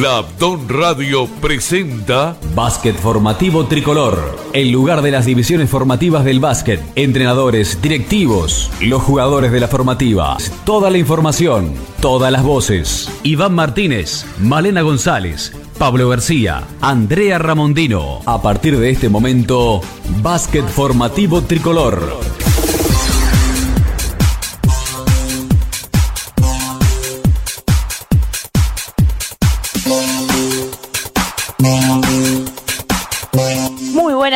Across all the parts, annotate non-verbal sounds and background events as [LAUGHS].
La Abdon Radio presenta Básquet Formativo Tricolor, el lugar de las divisiones formativas del básquet, entrenadores, directivos, los jugadores de la formativa, toda la información, todas las voces. Iván Martínez, Malena González, Pablo García, Andrea Ramondino. A partir de este momento, Básquet Formativo Tricolor.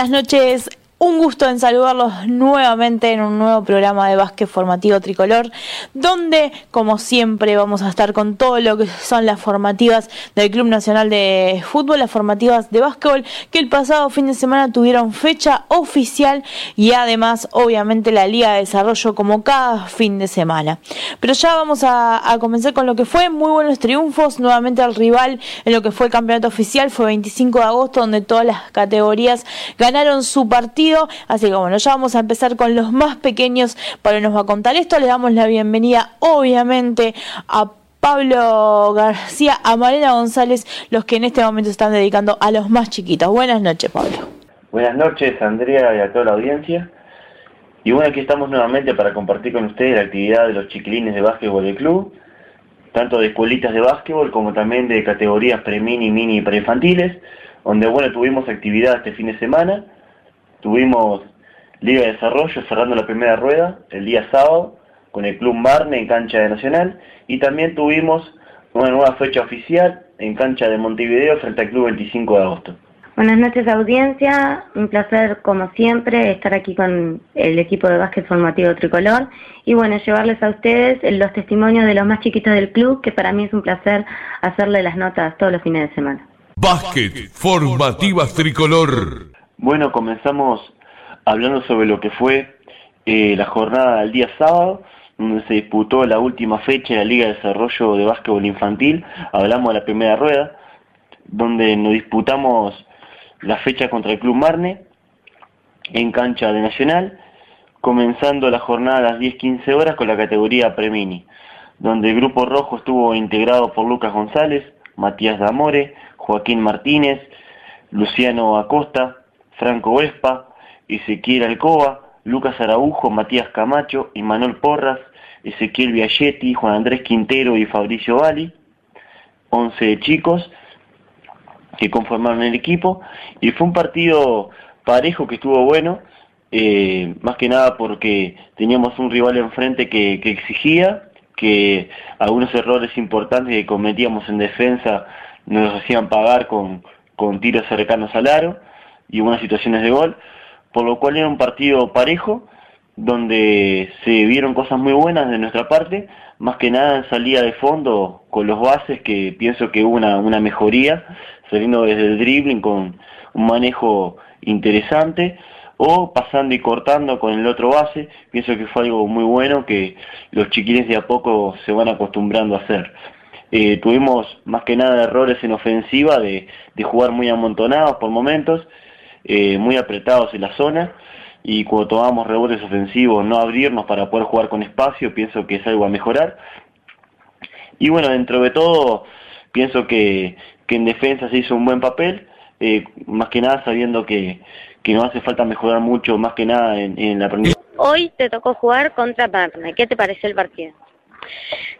Buenas noches. Un gusto en saludarlos nuevamente en un nuevo programa de básquet formativo tricolor, donde, como siempre, vamos a estar con todo lo que son las formativas del Club Nacional de Fútbol, las formativas de básquetbol, que el pasado fin de semana tuvieron fecha oficial y además, obviamente, la Liga de Desarrollo como cada fin de semana. Pero ya vamos a, a comenzar con lo que fue muy buenos triunfos. Nuevamente al rival en lo que fue el campeonato oficial fue 25 de agosto, donde todas las categorías ganaron su partido Así que bueno, ya vamos a empezar con los más pequeños. para nos va a contar esto. Le damos la bienvenida, obviamente, a Pablo García, a Marina González, los que en este momento están dedicando a los más chiquitos. Buenas noches, Pablo. Buenas noches, Andrea, y a toda la audiencia. Y bueno, aquí estamos nuevamente para compartir con ustedes la actividad de los chiquilines de básquetbol del club, tanto de escuelitas de básquetbol como también de categorías pre-mini, mini y pre-infantiles, donde bueno, tuvimos actividad este fin de semana Tuvimos Liga de Desarrollo cerrando la primera rueda el día sábado con el Club Marne en cancha de Nacional y también tuvimos una nueva fecha oficial en cancha de Montevideo frente al Club 25 de agosto. Buenas noches audiencia, un placer como siempre estar aquí con el equipo de básquet formativo tricolor y bueno, llevarles a ustedes los testimonios de los más chiquitos del club que para mí es un placer hacerle las notas todos los fines de semana. Básquet Formativas Tricolor. Bueno, comenzamos hablando sobre lo que fue eh, la jornada del día sábado, donde se disputó la última fecha de la Liga de Desarrollo de Básquetbol Infantil. Hablamos de la primera rueda, donde nos disputamos la fecha contra el Club Marne en cancha de Nacional, comenzando la jornada a las 10-15 horas con la categoría Premini, donde el grupo rojo estuvo integrado por Lucas González, Matías Damore, Joaquín Martínez, Luciano Acosta, Franco Vespa, Ezequiel Alcoba, Lucas Araujo, Matías Camacho, Manuel Porras, Ezequiel Viagetti, Juan Andrés Quintero y Fabricio Bali, 11 chicos que conformaron el equipo. Y fue un partido parejo que estuvo bueno, eh, más que nada porque teníamos un rival enfrente que, que exigía, que algunos errores importantes que cometíamos en defensa nos hacían pagar con, con tiros cercanos al aro y buenas situaciones de gol, por lo cual era un partido parejo, donde se vieron cosas muy buenas de nuestra parte, más que nada en salida de fondo con los bases, que pienso que hubo una, una mejoría, saliendo desde el dribbling con un manejo interesante, o pasando y cortando con el otro base, pienso que fue algo muy bueno que los chiquines de a poco se van acostumbrando a hacer. Eh, tuvimos más que nada errores en ofensiva de, de jugar muy amontonados por momentos, eh, muy apretados en la zona y cuando tomamos rebotes ofensivos no abrirnos para poder jugar con espacio, pienso que es algo a mejorar. Y bueno, dentro de todo, pienso que, que en defensa se hizo un buen papel, eh, más que nada sabiendo que, que nos hace falta mejorar mucho, más que nada en, la aprendizaje. Hoy te tocó jugar contra Barna, ¿qué te pareció el partido?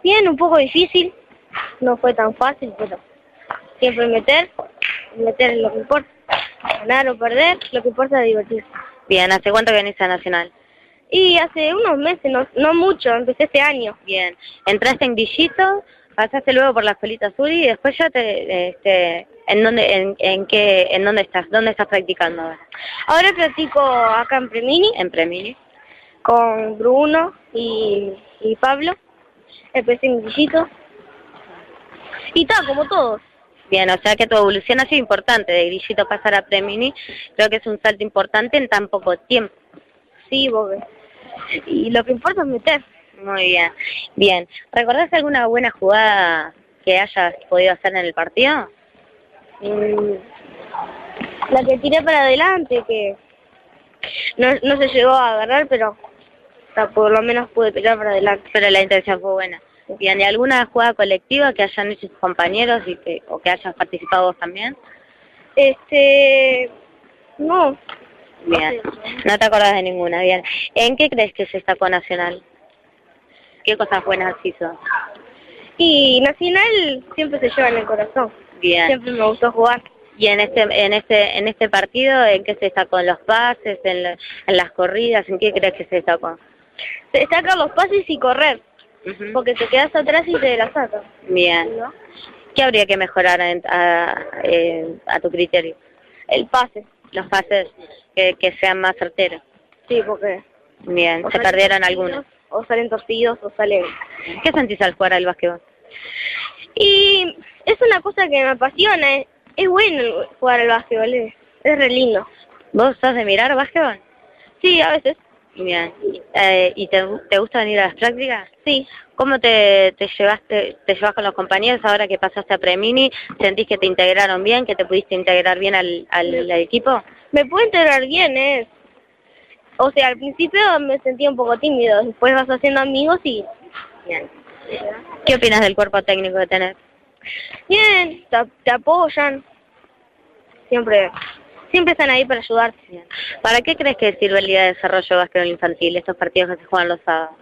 Bien, un poco difícil, no fue tan fácil, pero siempre meter, meter lo que importa. Ganar o perder, lo que importa es divertirse. Bien, ¿hace cuánto venís a Nacional? Y hace unos meses, no, no mucho, empecé este año. Bien, entraste en Grillito, pasaste luego por la escuelita azul y después ya te, este, ¿en dónde, en, en qué, en dónde estás, dónde estás practicando ahora? Ahora practico acá en Premini. En Premini. Con Bruno y, y Pablo. Empecé en Grillito. Y tal, como todos. Bien, o sea que tu evolución ha sido importante, de Grillito pasar a Premini, creo que es un salto importante en tan poco tiempo. Sí, vos Y lo que importa es meter. Muy bien. Bien, ¿recordás alguna buena jugada que hayas podido hacer en el partido? Mm, la que tiré para adelante, que no, no se llegó a agarrar, pero por lo menos pude tirar para adelante. Pero la intención fue buena. Bien, ¿y alguna jugada colectiva que hayan hecho sus compañeros y que, o que hayas participado vos también? Este, no. Bien, no te acordás de ninguna, bien. ¿En qué crees que se destacó Nacional? ¿Qué cosas buenas hizo? Y Nacional siempre se lleva en el corazón. Bien. Siempre me gustó jugar. Y en este en este en este partido, ¿en qué se destacó? ¿En los pases, en, la- en las corridas? ¿En qué crees que se destacó? Se destacan los pases y correr, Porque te quedas atrás y te la sacan. Bien. ¿no? ¿Qué habría que mejorar a, eh, a tu criterio? El pase. Los pases que, que sean más certeros. Sí, porque... Bien, o se perdieron algunos. O salen torcidos o salen... ¿Qué sentís al jugar al básquetbol? Y es una cosa que me apasiona. Es, es bueno jugar al básquetbol, es, es re lindo. ¿Vos sos de mirar básquetbol? Sí, a veces. Bien. Eh, ¿Y te, te gusta venir a las prácticas? Sí. ¿Cómo te, te llevaste, te llevas con los compañeros ahora que pasaste a Premini? ¿Sentís que te integraron bien, que te pudiste integrar bien al, al, al equipo? Me puedo integrar bien, ¿eh? O sea, al principio me sentía un poco tímido, después vas haciendo amigos y... Bien. ¿Qué opinas del cuerpo técnico que tenés? Bien, te, te apoyan. Siempre, siempre están ahí para ayudarte. ¿Para qué crees que sirve el Día de Desarrollo de Básquetbol Infantil, estos partidos que se juegan los sábados?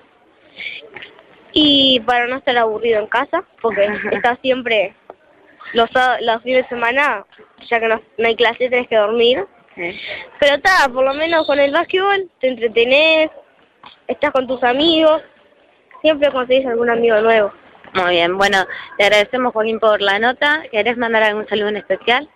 Y para no estar aburrido en casa, porque [LAUGHS] estás siempre los, los fines de semana, ya que no, no hay clase, tenés que dormir. Pero está, por lo menos con el básquetbol te entretenés, estás con tus amigos, siempre conseguís algún amigo nuevo. Muy bien, bueno, te agradecemos Joaquín por la nota. ¿Querés mandar algún saludo en especial?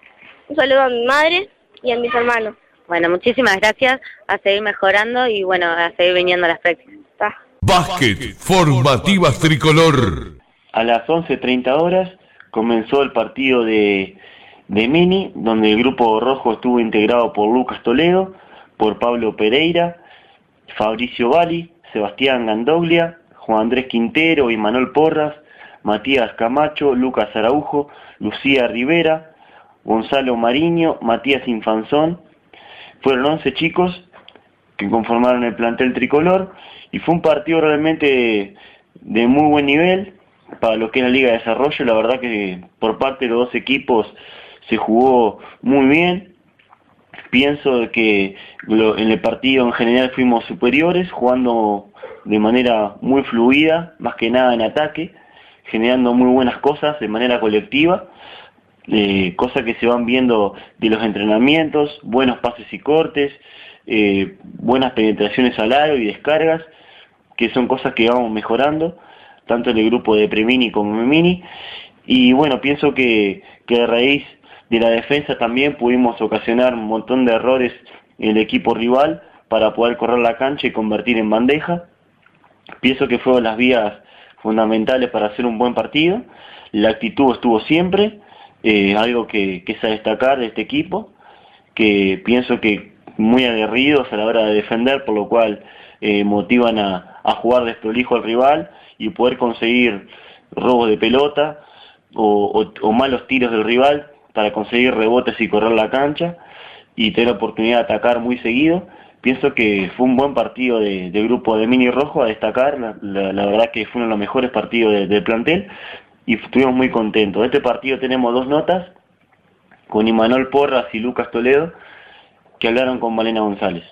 Un saludo a mi madre y a mis hermanos. Bueno, muchísimas gracias, a seguir mejorando y bueno, a seguir viniendo a las prácticas. Está. Básquet Formativas Tricolor. A las 11.30 horas comenzó el partido de, de Mini, donde el grupo rojo estuvo integrado por Lucas Toledo, por Pablo Pereira, Fabricio Bali, Sebastián Gandoglia, Juan Andrés Quintero y Manuel Porras, Matías Camacho, Lucas Araujo, Lucía Rivera, Gonzalo Mariño, Matías Infanzón. Fueron 11 chicos que conformaron el plantel tricolor y fue un partido realmente de muy buen nivel para lo que es la Liga de Desarrollo. La verdad que por parte de los dos equipos se jugó muy bien. Pienso que en el partido en general fuimos superiores, jugando de manera muy fluida, más que nada en ataque, generando muy buenas cosas de manera colectiva eh, cosas que se van viendo de los entrenamientos, buenos pases y cortes, eh, buenas penetraciones al aro y descargas, que son cosas que vamos mejorando, tanto en el grupo de Premini como Memini. Y bueno, pienso que, que a raíz de la defensa también pudimos ocasionar un montón de errores en el equipo rival para poder correr la cancha y convertir en bandeja. Pienso que fueron las vías fundamentales para hacer un buen partido. La actitud estuvo siempre, eh, algo que, que es a destacar de este equipo, que pienso que muy aguerridos a la hora de defender, por lo cual eh, motivan a, a jugar desprolijo al rival y poder conseguir robos de pelota o, malos tiros del rival para conseguir rebotes y correr la cancha y tener oportunidad de atacar muy seguido. Pienso que fue un buen partido de, de grupo de Mini Rojo a destacar, la, la- la verdad que fue uno de los mejores partidos de- del plantel y estuvimos muy contentos. De este partido tenemos dos notas, con Imanol Porras y Lucas Toledo, que hablaron con Malena González.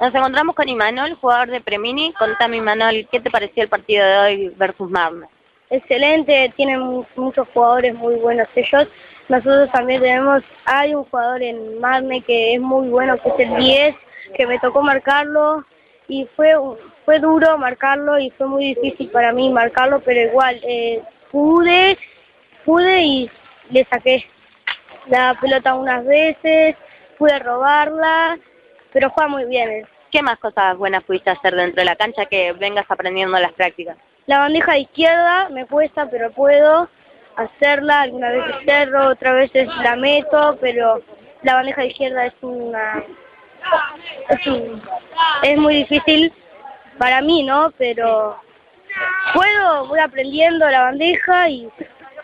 Nos encontramos con Imanol, jugador de Premini. Contame, Imanol, ¿qué te pareció el partido de hoy versus Marne? Excelente, tienen mu- muchos jugadores muy buenos ellos. Nosotros también tenemos, hay un jugador en Marne que es muy bueno, que es el 10, que me tocó marcarlo y fue un- fue duro marcarlo y fue muy difícil para mí marcarlo, pero igual eh, pude, pude y le saqué la pelota unas veces, pude robarla, pero juega muy bien. ¿Qué más cosas buenas pudiste hacer dentro de la cancha que vengas aprendiendo en las prácticas? La bandeja de izquierda me cuesta, pero puedo hacerla. Algunas veces cerro, otras veces la meto, pero la bandeja de izquierda es una... Es, un- es muy difícil para mí, ¿no? Pero puedo, voy aprendiendo la bandeja y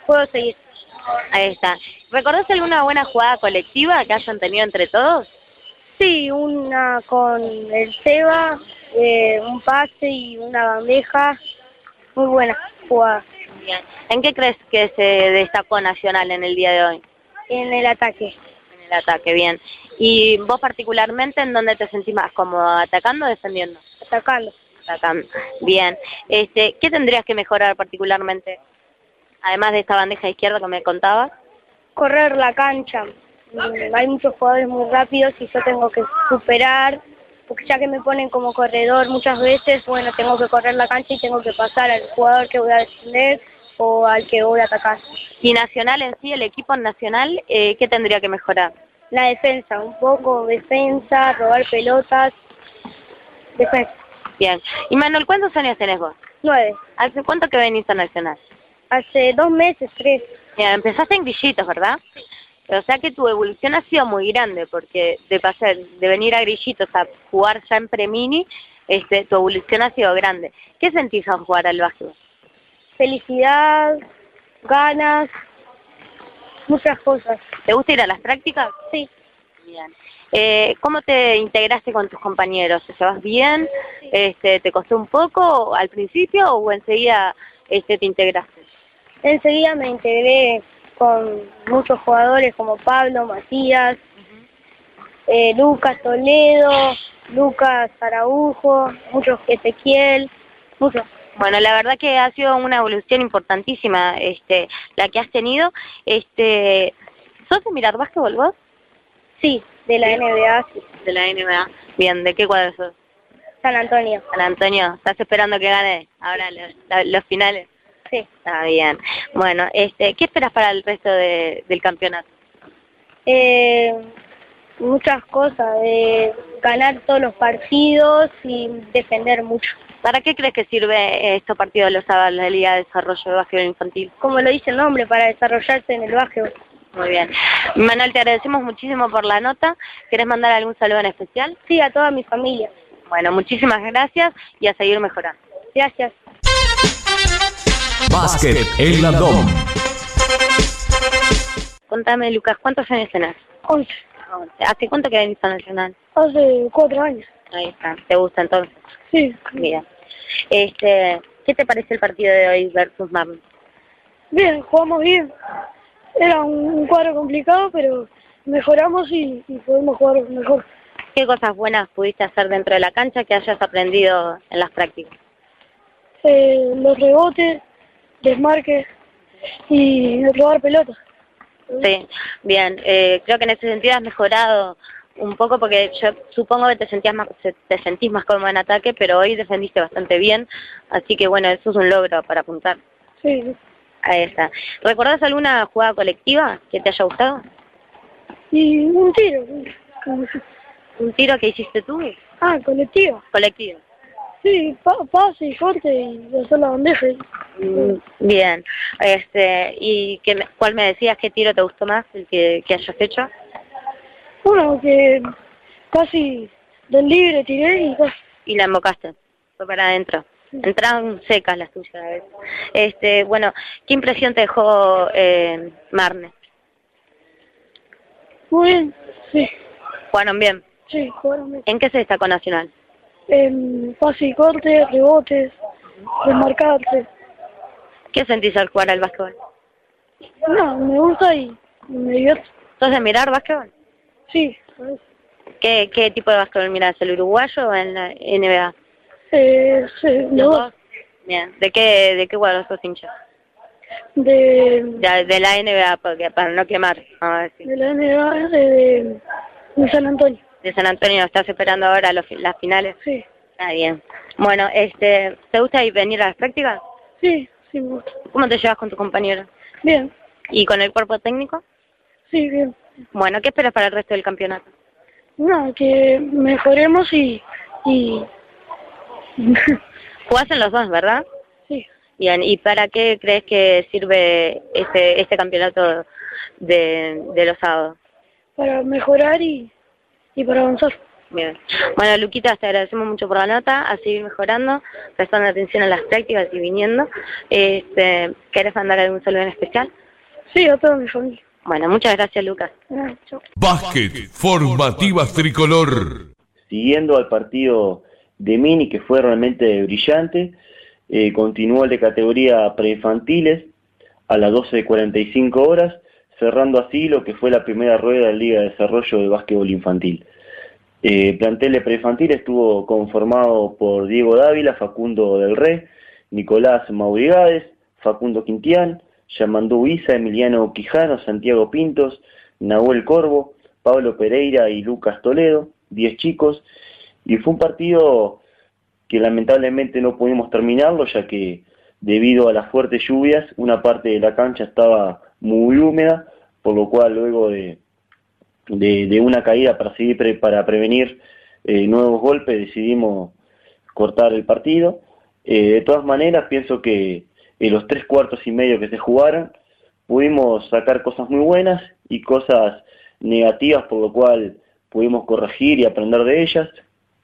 puedo seguir. Ahí está. ¿Recordás alguna buena jugada colectiva que hayan tenido entre todos? Sí, una con el Seba, eh, un pase y una bandeja. muy buena jugada. Bien. ¿En qué crees que se destacó Nacional en el día de hoy? En el ataque. En el ataque, bien. ¿Y vos particularmente en dónde te sentís más cómodo, atacando o defendiendo? Atacando. Bien. Este, ¿Qué tendrías que mejorar particularmente? Además de esta bandeja izquierda que me contabas. Correr la cancha. Mm, Hay muchos jugadores muy rápidos y yo tengo que superar, porque ya que me ponen como corredor muchas veces, bueno, tengo que correr la cancha y tengo que pasar al jugador que voy a defender o al que voy a atacar. Y Nacional en sí, el equipo nacional, eh, ¿qué tendría que mejorar? La defensa, un poco defensa, robar pelotas, defensa. Bien. Y Manuel, ¿cuántos años tenés vos? Nueve. ¿Hace cuánto que venís a Nacional? Hace dos meses, tres. Bien, empezaste en grillitos, ¿verdad? O sea que tu evolución ha sido muy grande, porque de pasar, de venir a grillitos a jugar ya en premini, este, tu evolución ha sido grande. ¿Qué sentís al jugar al básquetbol? Felicidad, ganas, muchas cosas. ¿Te gusta ir a las prácticas? Sí. Bien. Eh, ¿Cómo te integraste con tus compañeros? ¿Te llevas bien? Este, ¿Te costó un poco al principio o enseguida este, te integraste? Enseguida me integré con muchos jugadores como Pablo, Matías, eh, Lucas Toledo, Lucas Araujo, muchos Ezequiel, muchos. Bueno, la verdad que ha sido una evolución importantísima este, la que has tenido. Este, ¿Sos de mirar básquetbol vos? Sí, de la NBA, sí. De la NBA. Bien, ¿de qué cuadro sos? San Antonio. San Antonio, ¿estás esperando que gane ahora los, finales? Sí. Está bien. Bueno, este, ¿qué esperas para el resto de- del campeonato? Eh, muchas cosas, de ganar todos los partidos y defender mucho. ¿Para qué crees que sirve estos partidos de los sábados de la Liga de Desarrollo de Básquetbol Infantil? Como lo dice el nombre, para desarrollarse en el básquetbol. Muy bien. Manuel, te agradecemos muchísimo por la nota. ¿Querés mandar algún saludo en especial? Sí, a toda mi familia. Bueno, muchísimas gracias y a seguir mejorando. Gracias. Básquet en la DOM. Contame, Lucas, ¿cuántos años tenés? 11. ¿Hace cuánto que venís a Nacional? Hace cuatro años. Ahí está. ¿Te gusta entonces? Sí. Bien. Este, ¿Qué te parece el partido de hoy versus Marlon? Bien, jugamos bien. Era un, cuadro complicado, pero mejoramos y, y podemos jugar mejor. ¿Qué cosas buenas pudiste hacer dentro de la cancha que hayas aprendido en las prácticas? Eh, los rebotes, desmarques y robar pelotas. Sí, bien. Eh, creo que en ese sentido has mejorado un poco porque yo supongo que te sentías más, te sentís más cómodo en ataque, pero hoy defendiste bastante bien, así que bueno, eso es un logro para apuntar. Sí. Ahí está. ¿Recordás alguna jugada colectiva que te haya gustado? Y un tiro. ¿Un tiro que hiciste tú? Ah, colectiva. Colectivo. Sí, pa pase y corte y hacer la bandeja. Mm, Bien. Este, ¿Y qué cuál me decías qué tiro te gustó más, el que, que hayas hecho? Uno que casi del libre tiré y casi. Y la embocaste. Fue para adentro. Entraron secas las tuyas a veces. Este, bueno, ¿qué impresión te dejó eh, Marne? Muy bien. Sí, ¿Jugaron bien? sí, jugaron bien. ¿En qué se destacó Nacional? En pase y corte, rebotes, desmarcarse. ¿Qué sentís al jugar al básquetbol? No, me gusta y me divierto. ¿Sos de mirar básquetbol? Sí. ¿Qué, qué tipo de básquetbol mirás? ¿El uruguayo o en la NBA? Eh, sí, los ¿Los dos. Bien. ¿De qué, de qué cuadro sos hincha? De, De, de la NBA, porque, para no quemar. de la NBA, de, San Antonio. De San Antonio, ¿estás esperando ahora los, las finales? Sí. Está bien. Bueno, este, ¿te gusta ir- venir a las prácticas? Sí, sí me gusta. ¿Cómo te llevas con tu compañero? Bien, ¿Y con el cuerpo técnico? sí, bien. Bueno, ¿qué esperas para el resto del campeonato? Nada, que mejoremos y... y [LAUGHS] Jugás en los dos, ¿verdad? sí, Bien, ¿y para qué crees que sirve este, este campeonato de, de los sábados? para mejorar y, y para avanzar. Bien. Bueno, Luquita, te agradecemos mucho por la nota, a seguir mejorando, prestando atención a las prácticas y viniendo. Este, ¿Querés mandar algún saludo en especial? Sí, a toda mi familia. Bueno, muchas gracias, Lucas. Chao. Básquet Formativas Tricolor. siguiendo al partido de Mini, que fue realmente brillante, eh, continuó el de categoría preinfantiles a las 12.45 horas, cerrando así lo que fue la primera rueda de la Liga de Desarrollo de Básquetbol Infantil. Eh, plantel preinfantil estuvo conformado por Diego Dávila, Facundo del Rey, Nicolás Maurigades, Facundo Quintián, Yamandú Isa, Emiliano Quijano, Santiago Pintos, Nahuel Corvo, Pablo Pereira y Lucas Toledo, 10 chicos, y fue un partido que lamentablemente no pudimos terminarlo ya que debido a las fuertes lluvias una parte de la cancha estaba muy húmeda, por lo cual luego de, de, una caída para, seguir para prevenir eh, nuevos golpes decidimos cortar el partido. Eh, de todas maneras pienso que en los tres cuartos y medio que se jugaron pudimos sacar cosas muy buenas y cosas negativas por lo cual pudimos corregir y aprender de ellas.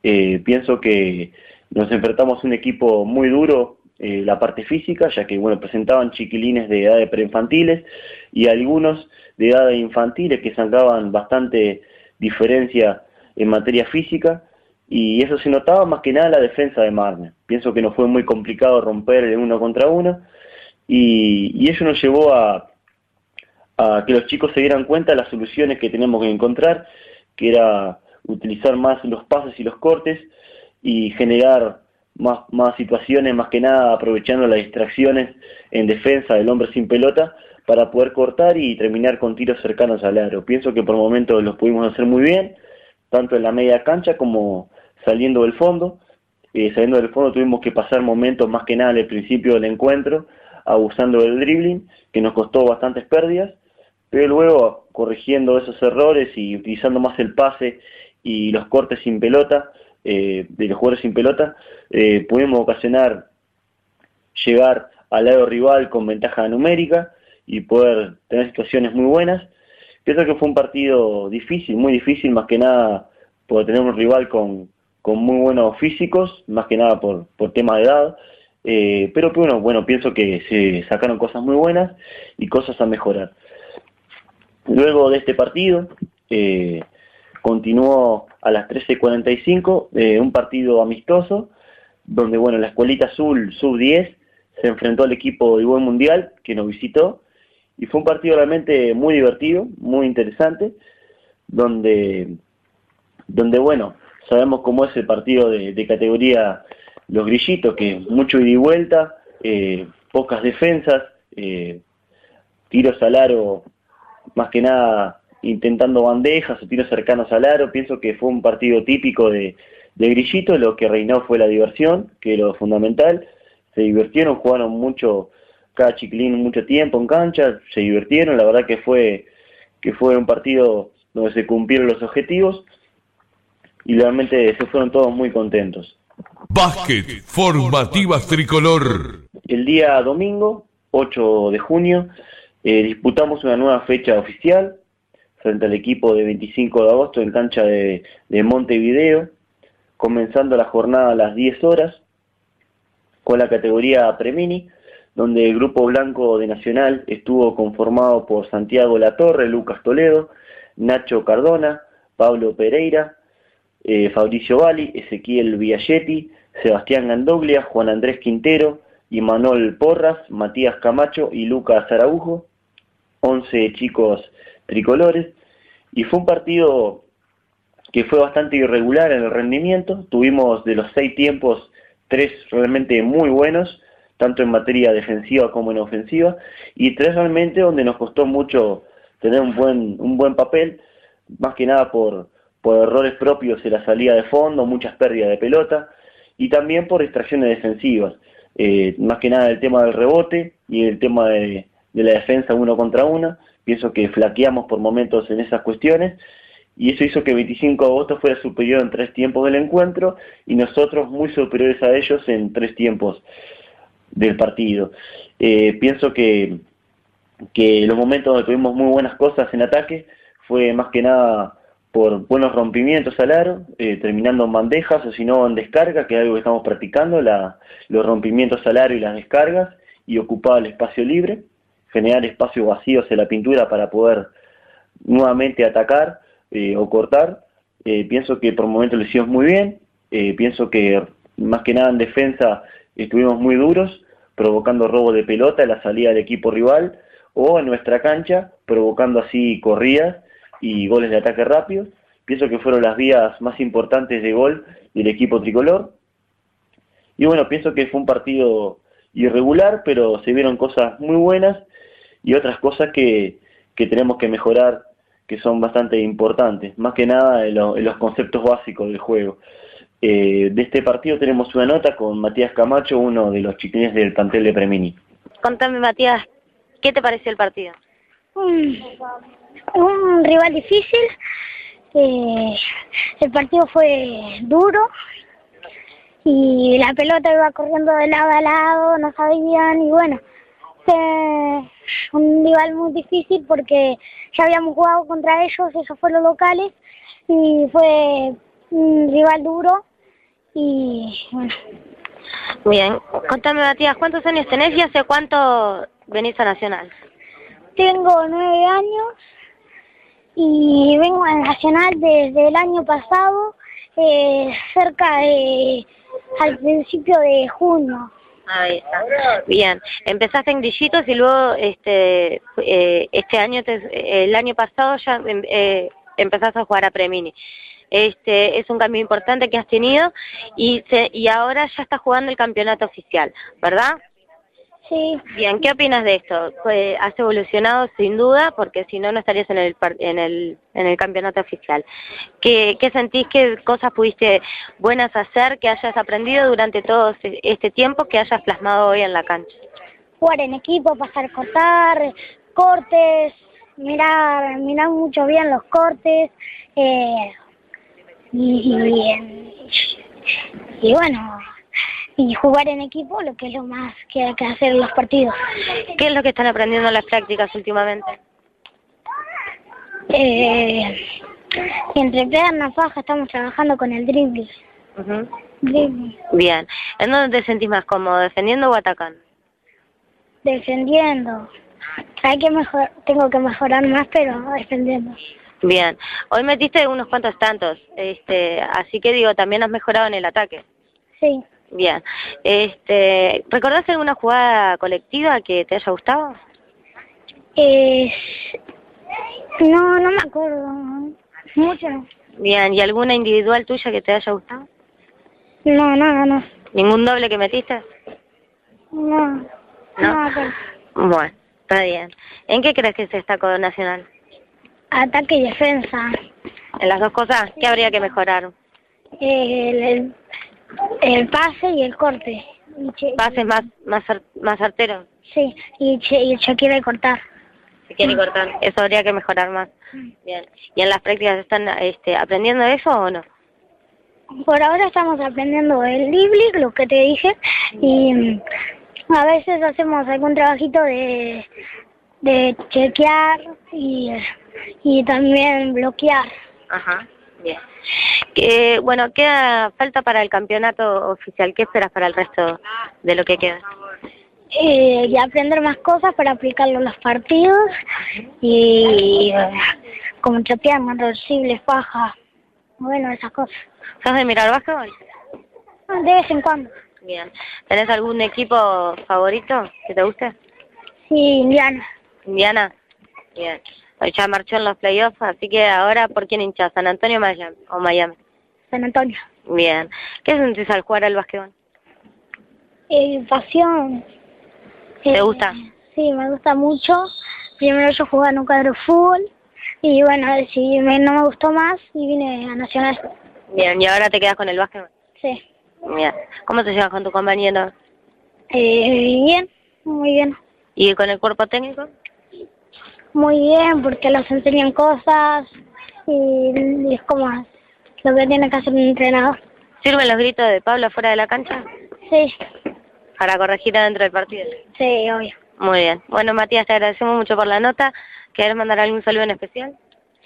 Eh, pienso que nos enfrentamos a un equipo muy duro, eh, la parte física, ya que bueno, presentaban chiquilines de edad de preinfantiles y algunos de edad de infantiles que sacaban bastante diferencia en materia física y eso se notaba más que nada en la defensa de Marne. Pienso que no fue muy complicado romper el uno contra uno y, y eso nos llevó a, a que los chicos se dieran cuenta de las soluciones que tenemos que encontrar, que era utilizar más los pases y los cortes y generar más, más situaciones, más que nada aprovechando las distracciones en defensa del hombre sin pelota para poder cortar y terminar con tiros cercanos al aro. Pienso que por momentos los pudimos hacer muy bien, tanto en la media cancha como saliendo del fondo. Eh, saliendo del fondo tuvimos que pasar momentos más que nada al principio del encuentro, abusando del dribbling, que nos costó bastantes pérdidas, pero luego corrigiendo esos errores y utilizando más el pase y los cortes sin pelota, eh, de los jugadores sin pelota, eh, pudimos ocasionar llegar al lado rival con ventaja numérica y poder tener situaciones muy buenas. Pienso que fue un partido difícil, muy difícil, más que nada por tener un rival con, con muy buenos físicos, más que nada por, por tema de edad. Eh, pero bueno, bueno, pienso que se sacaron cosas muy buenas y cosas a mejorar. Luego de este partido, eh, continuó a las 13.45 eh, un partido amistoso, donde bueno, la escuelita azul sub-10 se enfrentó al equipo de buen mundial que nos visitó y fue un partido realmente muy divertido, muy interesante, donde, donde bueno, sabemos cómo es el partido de, categoría Los Grillitos, que mucho ida y vuelta, eh, pocas defensas, eh, tiros al aro más que nada intentando bandejas o tiros cercanos al aro. Pienso que fue un partido típico de, de Grillito, lo que reinó fue la diversión, que es lo fundamental. Se divirtieron, jugaron mucho, cada chiquilín mucho tiempo en cancha, se divirtieron, la verdad que fue, que fue un partido donde se cumplieron los objetivos y realmente se fueron todos muy contentos. Básquet, formativas tricolor. El día domingo, 8 de junio, eh, disputamos una nueva fecha oficial frente al equipo de 25 de agosto en cancha de, de Montevideo, comenzando la jornada a las 10 horas con la categoría Premini, donde el grupo blanco de Nacional estuvo conformado por Santiago Latorre, Lucas Toledo, Nacho Cardona, Pablo Pereira, eh, Fabricio Bali, Ezequiel Villagetti, Sebastián Gandoglia, Juan Andrés Quintero, Manuel Porras, Matías Camacho y Lucas Araujo, 11 chicos tricolores, y fue un partido que fue bastante irregular en el rendimiento, tuvimos de los seis tiempos tres realmente muy buenos, tanto en materia defensiva como en ofensiva, y tres realmente donde nos costó mucho tener un buen, un buen papel, más que nada por, por errores propios en la salida de fondo, muchas pérdidas de pelota, y también por distracciones defensivas, eh, más que nada el tema del rebote y el tema de, de la defensa uno contra uno, pienso que flaqueamos por momentos en esas cuestiones, y eso hizo que 25 de agosto fuera superior en tres tiempos del encuentro y nosotros muy superiores a ellos en tres tiempos del partido. Eh, pienso que, que los momentos donde tuvimos muy buenas cosas en ataque fue más que nada por buenos rompimientos al aro, eh, terminando en bandejas o si no en descarga, que es algo que estamos practicando, la, los rompimientos al aro y las descargas, y ocupar el espacio libre, generar espacios vacíos en la pintura para poder nuevamente atacar eh, o cortar. pienso que por momentos lo hicimos muy bien, pienso que más que nada en defensa estuvimos muy duros, provocando robo de pelota en la salida del equipo rival o en nuestra cancha, provocando así corridas y goles de ataque rápido. Pienso que fueron las vías más importantes de gol del equipo tricolor. Y bueno, pienso que fue un partido irregular, pero se vieron cosas muy buenas y otras cosas que, que tenemos que mejorar, que son bastante importantes, más que nada en, los conceptos básicos del juego. Eh, de este partido tenemos una nota con Matías Camacho, uno de los chiquines del plantel de Premini. Contame, Matías, ¿qué te pareció el partido? un rival difícil, eh, el partido fue duro y la pelota iba corriendo de lado a lado, no sabían y bueno, fue un rival muy difícil porque ya habíamos jugado contra ellos, esos fueron los locales y fue un rival duro y bueno. Bien, contame Matías, ¿cuántos años tenés y hace cuánto venís a Nacional? Tengo nueve años y vengo a Nacional desde el año pasado, eh, cerca de, al principio de junio. Ahí está. Bien, empezaste en Grillitos y luego este eh, este año, el año pasado ya em, eh, empezaste a jugar a Premini. Este es un cambio importante que has tenido y, y ahora ya estás jugando el campeonato oficial, ¿verdad? Sí. Bien, ¿qué opinas de esto? Pues, has evolucionado sin duda, porque si no, no estarías en el, en el, en el campeonato oficial. ¿Qué, ¿Qué sentís, qué cosas pudiste buenas hacer, que hayas aprendido durante todo este tiempo, que hayas plasmado hoy en la cancha? Jugar en equipo, pasar cortar, cortes, mirar, mirar mucho bien los cortes, eh, y, y, y bueno, y jugar en equipo, lo que es lo más que hay que hacer en los partidos. ¿Qué es lo que están aprendiendo en las prácticas últimamente? Eh, entre piernas, faja, estamos trabajando con el dribbling. Bien. ¿En dónde te sentís más cómodo, defendiendo o atacando? Defendiendo. Hay que mejor, tengo que mejorar más, pero defendiendo. Bien. Hoy metiste unos cuantos tantos, este, así que digo, también has mejorado en el ataque. Sí. Bien. Este, ¿Recordás alguna jugada colectiva que te haya gustado? Eh, no, no me acuerdo. Mucho. Bien. ¿Y alguna individual tuya que te haya gustado? No, nada, no. ¿Ningún doble que metiste? No. No. bueno, está bien. ¿En qué crees que se destacó Nacional? Ataque y defensa. ¿En las dos cosas? ¿Qué habría que mejorar? Eh, el el pase y el corte. ¿Pases más, más, más certeros? Sí, y, y se quiere cortar. Se quiere cortar, eso habría que mejorar más. Bien. ¿Y en las prácticas están este, aprendiendo eso o no? Por ahora estamos aprendiendo el Libli, lo que te dije, y a veces hacemos algún trabajito de, de chequear y, y también bloquear. Ajá, bien. Que, bueno, queda falta para el campeonato oficial. ¿Qué esperas para el resto de lo que queda? Eh, y aprender más cosas para aplicarlo en los partidos y como chotear, reversibles, faja, bueno, esas cosas. ¿Sos de mirar básquetbol? Ah, de vez en cuando. Bien. ¿Tenés algún equipo favorito que te guste? Sí, Indiana. ¿Indiana? Bien ya marchó en los playoffs, así que ahora, ¿por quién hinchas? ¿San Antonio o Miami? San Antonio. Bien. ¿Qué sentís al jugar al básquetbol? Eh, pasión. ¿Te eh, gusta? Sí, me gusta mucho. Primero yo jugaba en un cuadro de fútbol y bueno, si no me gustó más y vine a Nacional. Bien, ¿y ahora te quedas con el básquetbol? Sí. Bien. ¿Cómo te llevas con tu compañero? Eh, bien, muy bien. ¿Y con el cuerpo técnico? Muy bien porque los enseñan cosas y es como lo que tiene que hacer un entrenador. ¿Sirven los gritos de Pablo fuera de la cancha? Sí. ¿Para corregir adentro del partido? Sí, obvio. Muy bien. Bueno, Matías, te agradecemos mucho por la nota. ¿Quieres mandar algún saludo en especial?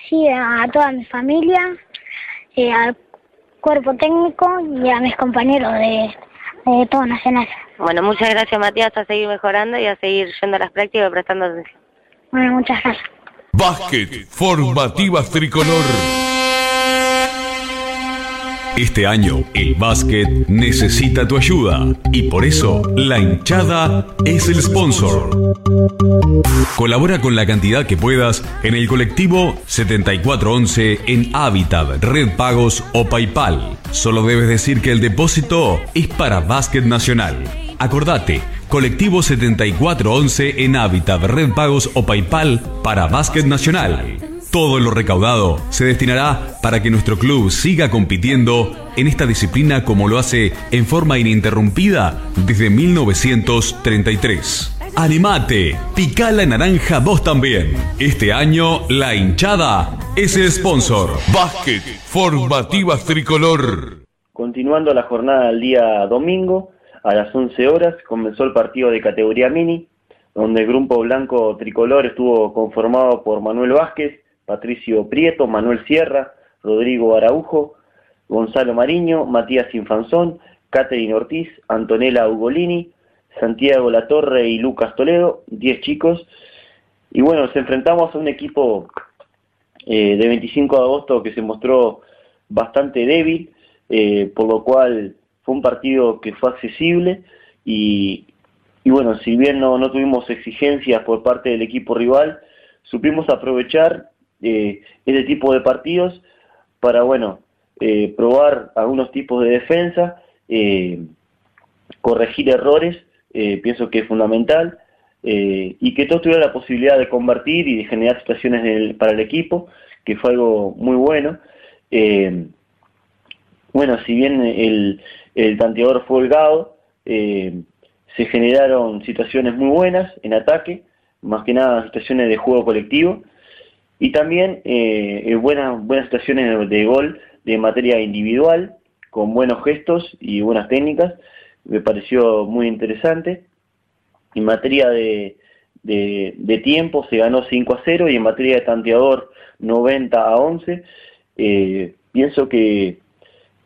Sí, a toda mi familia, eh, al cuerpo técnico y a mis compañeros de, de todo Nacional. Bueno, muchas gracias, Matías, a seguir mejorando y a seguir yendo a las prácticas y prestando atención. Bueno, muchas gracias. Básquet Formativas Tricolor. Este año, el básquet necesita tu ayuda y por eso la hinchada es el sponsor. Colabora con la cantidad que puedas en el colectivo 7411 en Habitat, Red Pagos o PayPal. Solo debes decir que el depósito es para Básquet Nacional. Acordate, colectivo 7411 en Habitat, Red Pagos o PayPal para Básquet Nacional. Todo lo recaudado se destinará para que nuestro club siga compitiendo en esta disciplina como lo hace en forma ininterrumpida desde 1933. Animate, pica la naranja vos también. Este año la hinchada es el sponsor. Básquet Formativas Tricolor. Continuando la jornada del día domingo, a las 11 horas comenzó el partido de categoría mini, donde el grupo blanco tricolor estuvo conformado por Manuel Vázquez, Patricio Prieto, Manuel Sierra, Rodrigo Araujo, Gonzalo Mariño, Matías Infanzón, Catherine Ortiz, Antonella Ugolini, Santiago Latorre y Lucas Toledo, 10 chicos. Y bueno, nos enfrentamos a un equipo eh, de 25 de agosto que se mostró bastante débil, eh, por lo cual fue un partido que fue accesible y, y bueno, si bien no, no tuvimos exigencias por parte del equipo rival, supimos aprovechar eh, ese tipo de partidos para, bueno, eh, probar algunos tipos de defensa, eh, corregir errores, eh, pienso que es fundamental, y que todos tuvieran la posibilidad de convertir y de generar situaciones para el equipo, que fue algo muy bueno. bueno, si bien el, el tanteador fue holgado, se generaron situaciones muy buenas en ataque, más que nada situaciones de juego colectivo, y también eh, buenas, buenas situaciones de gol de materia individual, con buenos gestos y buenas técnicas, me pareció muy interesante. En materia de, de, tiempo se ganó 5 a 0 y en materia de tanteador 90 a 11. Eh, pienso que,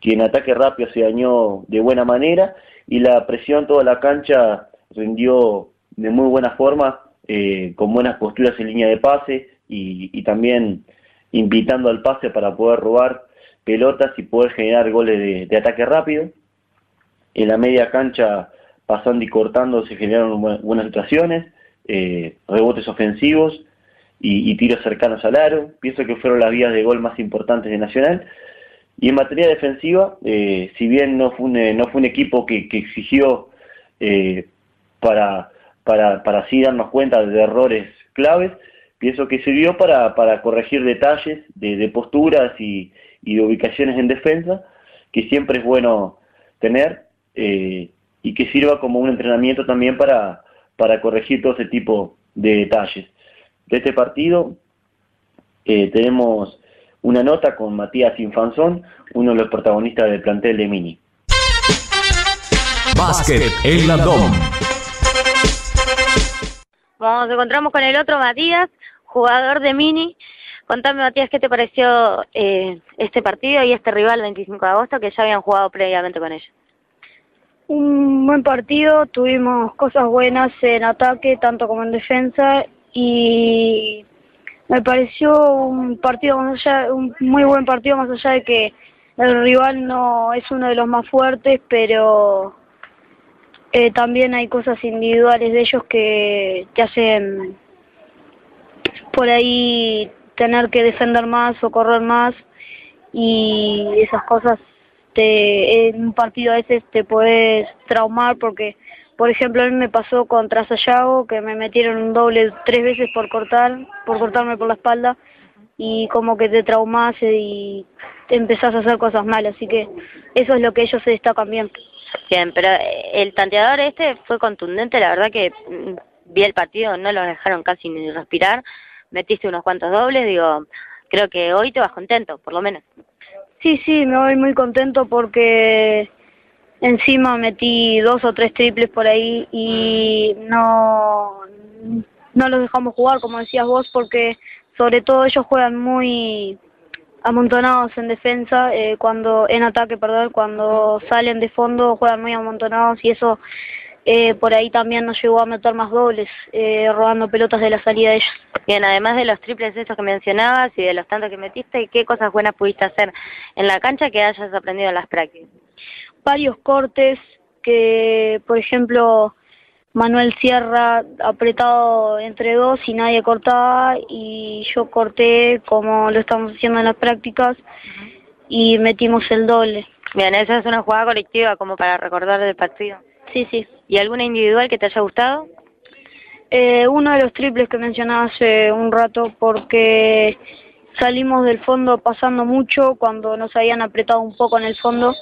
que en ataque rápido se dañó de buena manera y la presión toda la cancha rindió de muy buena forma, eh, con buenas posturas en línea de pase, y, también invitando al pase para poder robar pelotas y poder generar goles de, ataque rápido. En la media cancha, pasando y cortando, se generaron buenas situaciones, eh, rebotes ofensivos y, tiros cercanos al aro. Pienso que fueron las vías de gol más importantes de Nacional. Y en materia defensiva, eh, si bien no fue un, no fue un equipo que, exigió eh, para, para, para así darnos cuenta de errores claves, pienso que sirvió para, para corregir detalles de, posturas y, de ubicaciones en defensa, que siempre es bueno tener eh, y que sirva como un entrenamiento también para, para corregir todo ese tipo de detalles. De este partido eh, tenemos una nota con Matías Infanzón, uno de los protagonistas del plantel de Mini. Básquet en la DOM. Bueno, nos encontramos con el otro Matías, jugador de Mini. Contame, Matías, ¿qué te pareció eh, este partido y este rival 25 de agosto que ya habían jugado previamente con ellos? Un buen partido, tuvimos cosas buenas en ataque, tanto como en defensa, y me pareció un partido más allá, un muy buen partido más allá de que el rival no es uno de los más fuertes, pero eh, también hay cosas individuales de ellos que te hacen por ahí tener que defender más o correr más y esas cosas te, en un partido a veces te puedes traumar porque por ejemplo a mí me pasó contra Sayago que me metieron un doble tres veces por cortar por cortarme por la espalda y como que te traumas y te empezás a hacer cosas malas así que eso es lo que ellos se destacan bien bien pero el tanteador este fue contundente la verdad que mm, vi el partido no lo dejaron casi ni respirar metiste unos cuantos dobles, digo, creo que hoy te vas contento, por lo menos. Sí, sí, me voy muy contento porque encima metí dos o tres triples por ahí y no, no los dejamos jugar, como decías vos, porque sobre todo ellos juegan muy amontonados en defensa, eh, cuando en ataque, perdón, cuando salen de fondo juegan muy amontonados y eso eh, por ahí también nos llegó a meter más dobles, eh, robando pelotas de la salida de ellos. Bien, además de los triples estos que mencionabas y de los tantos que metiste, ¿qué cosas buenas pudiste hacer en la cancha que hayas aprendido en las prácticas? Varios cortes que, por ejemplo, Manuel Sierra apretado entre dos y nadie cortaba y yo corté como lo estamos haciendo en las prácticas y metimos el doble. Bien, esa es una jugada colectiva como para recordar del partido. Sí, sí. ¿Y alguna individual que te haya gustado? Eh, uno de los triples que mencionaba hace un rato porque salimos del fondo pasando mucho cuando nos habían apretado un poco en el fondo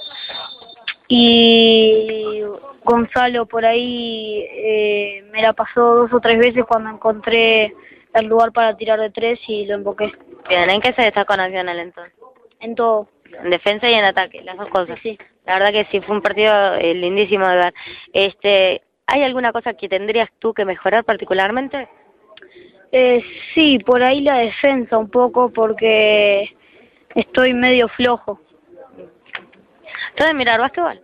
y Gonzalo por ahí eh, me la pasó dos o tres veces cuando encontré el lugar para tirar de tres y lo emboqué. Bien, ¿en qué se destacó Nacional entonces? En todo. En defensa y en ataque, las dos cosas. Sí. La verdad que sí, fue un partido eh, lindísimo de ver. Este, ¿Hay alguna cosa que tendrías tú que mejorar particularmente? Eh, sí, por ahí la defensa un poco porque estoy medio flojo. ¿Tú de mirar básquetbol?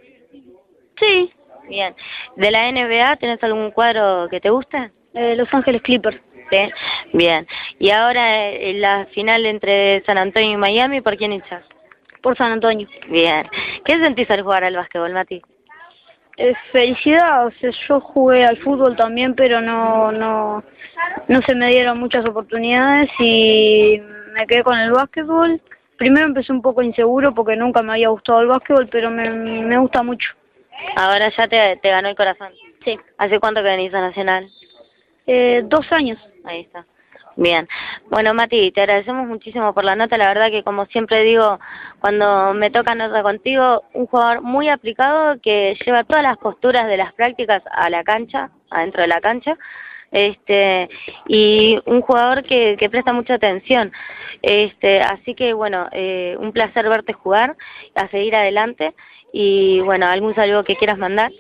Sí. Bien. ¿De la NBA tienes algún cuadro que te guste? Eh, Los Ángeles Clippers. Sí. Bien. Y ahora eh, en la final entre San Antonio y Miami, ¿por quién hinchas? Por San Antonio. Bien. ¿Qué sentís al jugar al básquetbol, Mati? Eh, felicidad, o sea, yo jugué al fútbol también, pero no, no, no se me dieron muchas oportunidades y me quedé con el básquetbol. Primero empecé un poco inseguro porque nunca me había gustado el básquetbol, pero me, me gusta mucho. Ahora ya te, te ganó el corazón. Sí. ¿Hace cuánto que venís a Nacional? Eh, dos años. Ahí está. Bien. Bueno, Mati, te agradecemos muchísimo por la nota. La verdad que, como siempre digo, cuando me toca nota contigo, un jugador muy aplicado que lleva todas las posturas de las prácticas a la cancha, adentro de la cancha. Este, y un jugador que, que presta mucha atención. Este, así que, bueno, eh, un placer verte jugar, a seguir adelante. Y, bueno, ¿algún saludo que quieras mandar?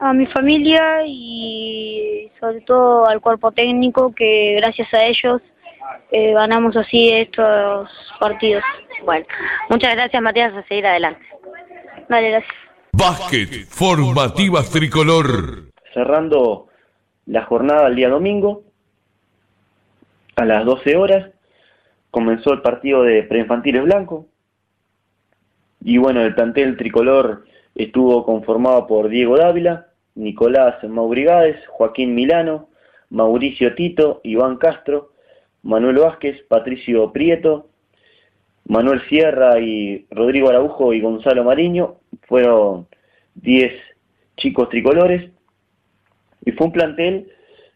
a mi familia y sobre todo al cuerpo técnico que gracias a ellos eh, ganamos así estos partidos. Bueno, muchas gracias Matías, a seguir adelante. Vale, gracias. Básquet Formativas Tricolor. Cerrando la jornada el día domingo, a las 12 horas, comenzó el partido de preinfantiles blanco. Y bueno, el plantel tricolor estuvo conformado por Diego Dávila, Nicolás Maurigades, Joaquín Milano, Mauricio Tito, Iván Castro, Manuel Vázquez, Patricio Prieto, Manuel Sierra y Rodrigo Araujo y Gonzalo Mariño. Fueron 10 chicos tricolores y fue un plantel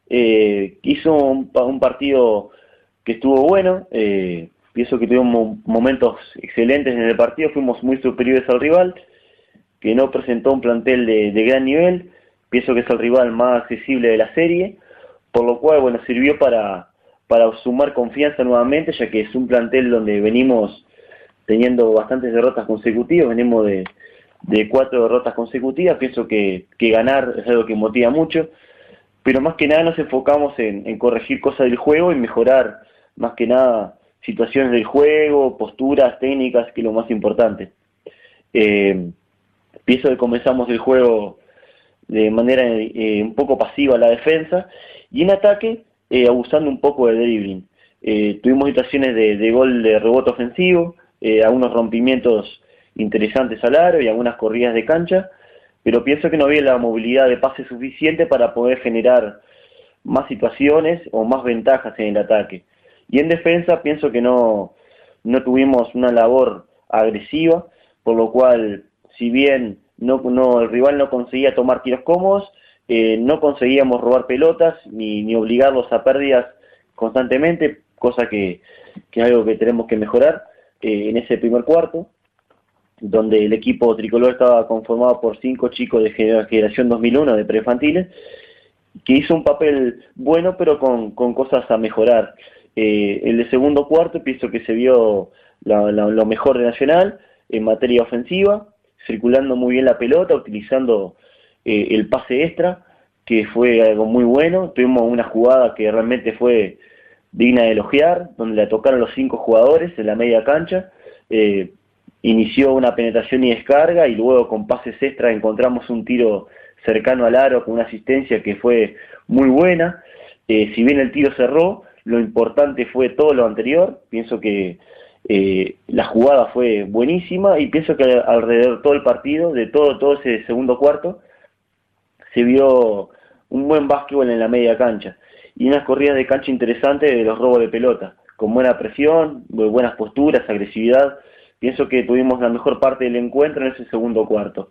eh, que hizo un, un, partido que estuvo bueno. Eh, pienso que tuvimos momentos excelentes en el partido, fuimos muy superiores al rival, que no presentó un plantel de, de gran nivel pienso que es el rival más accesible de la serie, por lo cual, bueno, sirvió para, para sumar confianza nuevamente, ya que es un plantel donde venimos teniendo bastantes derrotas consecutivas, venimos de, de cuatro derrotas consecutivas, pienso que, que, ganar es algo que motiva mucho, pero más que nada nos enfocamos en, en corregir cosas del juego y mejorar más que nada situaciones del juego, posturas, técnicas, que es lo más importante. Eh, pienso que comenzamos el juego de manera eh, un poco pasiva la defensa y en ataque eh, abusando un poco de dribbling. Eh, tuvimos situaciones de, de, gol de rebote ofensivo, algunos rompimientos interesantes al aro y algunas corridas de cancha, pero pienso que no había la movilidad de pase suficiente para poder generar más situaciones o más ventajas en el ataque. Y en defensa pienso que no, no tuvimos una labor agresiva, por lo cual, si bien no, el rival no conseguía tomar tiros cómodos, eh, no conseguíamos robar pelotas ni, ni, obligarlos a pérdidas constantemente, cosa que, que, es algo que tenemos que mejorar eh, en ese primer cuarto, donde el equipo tricolor estaba conformado por cinco chicos de generación 2001 de preinfantiles, que hizo un papel bueno pero con, con cosas a mejorar. Eh, el de segundo cuarto pienso que se vio la, la, lo mejor de Nacional en materia ofensiva, circulando muy bien la pelota, utilizando eh, el pase extra, que fue algo muy bueno. Tuvimos una jugada que realmente fue digna de elogiar, donde le tocaron los cinco jugadores en la media cancha. Eh, inició una penetración y descarga y luego con pases extra encontramos un tiro cercano al aro con una asistencia que fue muy buena. Eh, si bien el tiro cerró, lo importante fue todo lo anterior. Pienso que eh, la jugada fue buenísima y pienso que alrededor de todo el partido, de todo, todo ese segundo cuarto, se vio un buen básquetbol en la media cancha y unas corridas de cancha interesantes de los robos de pelota, con buena presión, buenas posturas, agresividad. Pienso que tuvimos la mejor parte del encuentro en ese segundo cuarto.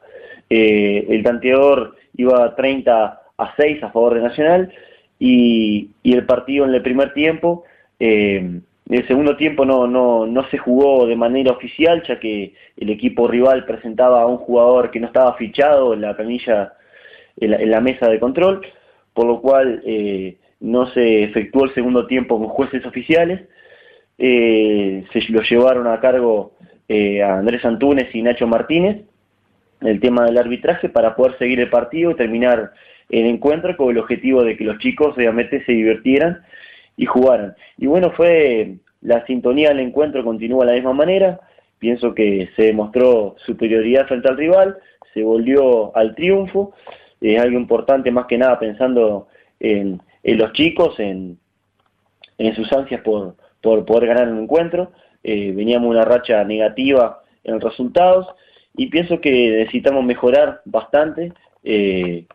Eh, el tanteador iba 30 a 6 a favor de Nacional y, el partido en el primer tiempo, eh, en el segundo tiempo no, no, no se jugó de manera oficial, ya que el equipo rival presentaba a un jugador que no estaba fichado en la camilla, en la, mesa de control, por lo cual eh, no se efectuó el segundo tiempo con jueces oficiales. Eh, se lo llevaron a cargo a Andrés Antunes y Nacho Martínez el tema del arbitraje para poder seguir el partido y terminar el encuentro con el objetivo de que los chicos obviamente se divirtieran y jugaran. Y bueno, fue la sintonía del encuentro continúa de la misma manera, pienso que se demostró superioridad frente al rival, se volvió al triunfo, es algo importante más que nada pensando en, los chicos, en, sus ansias por, por poder ganar un encuentro, eh, veníamos una racha negativa en resultados y pienso que necesitamos mejorar bastante eh,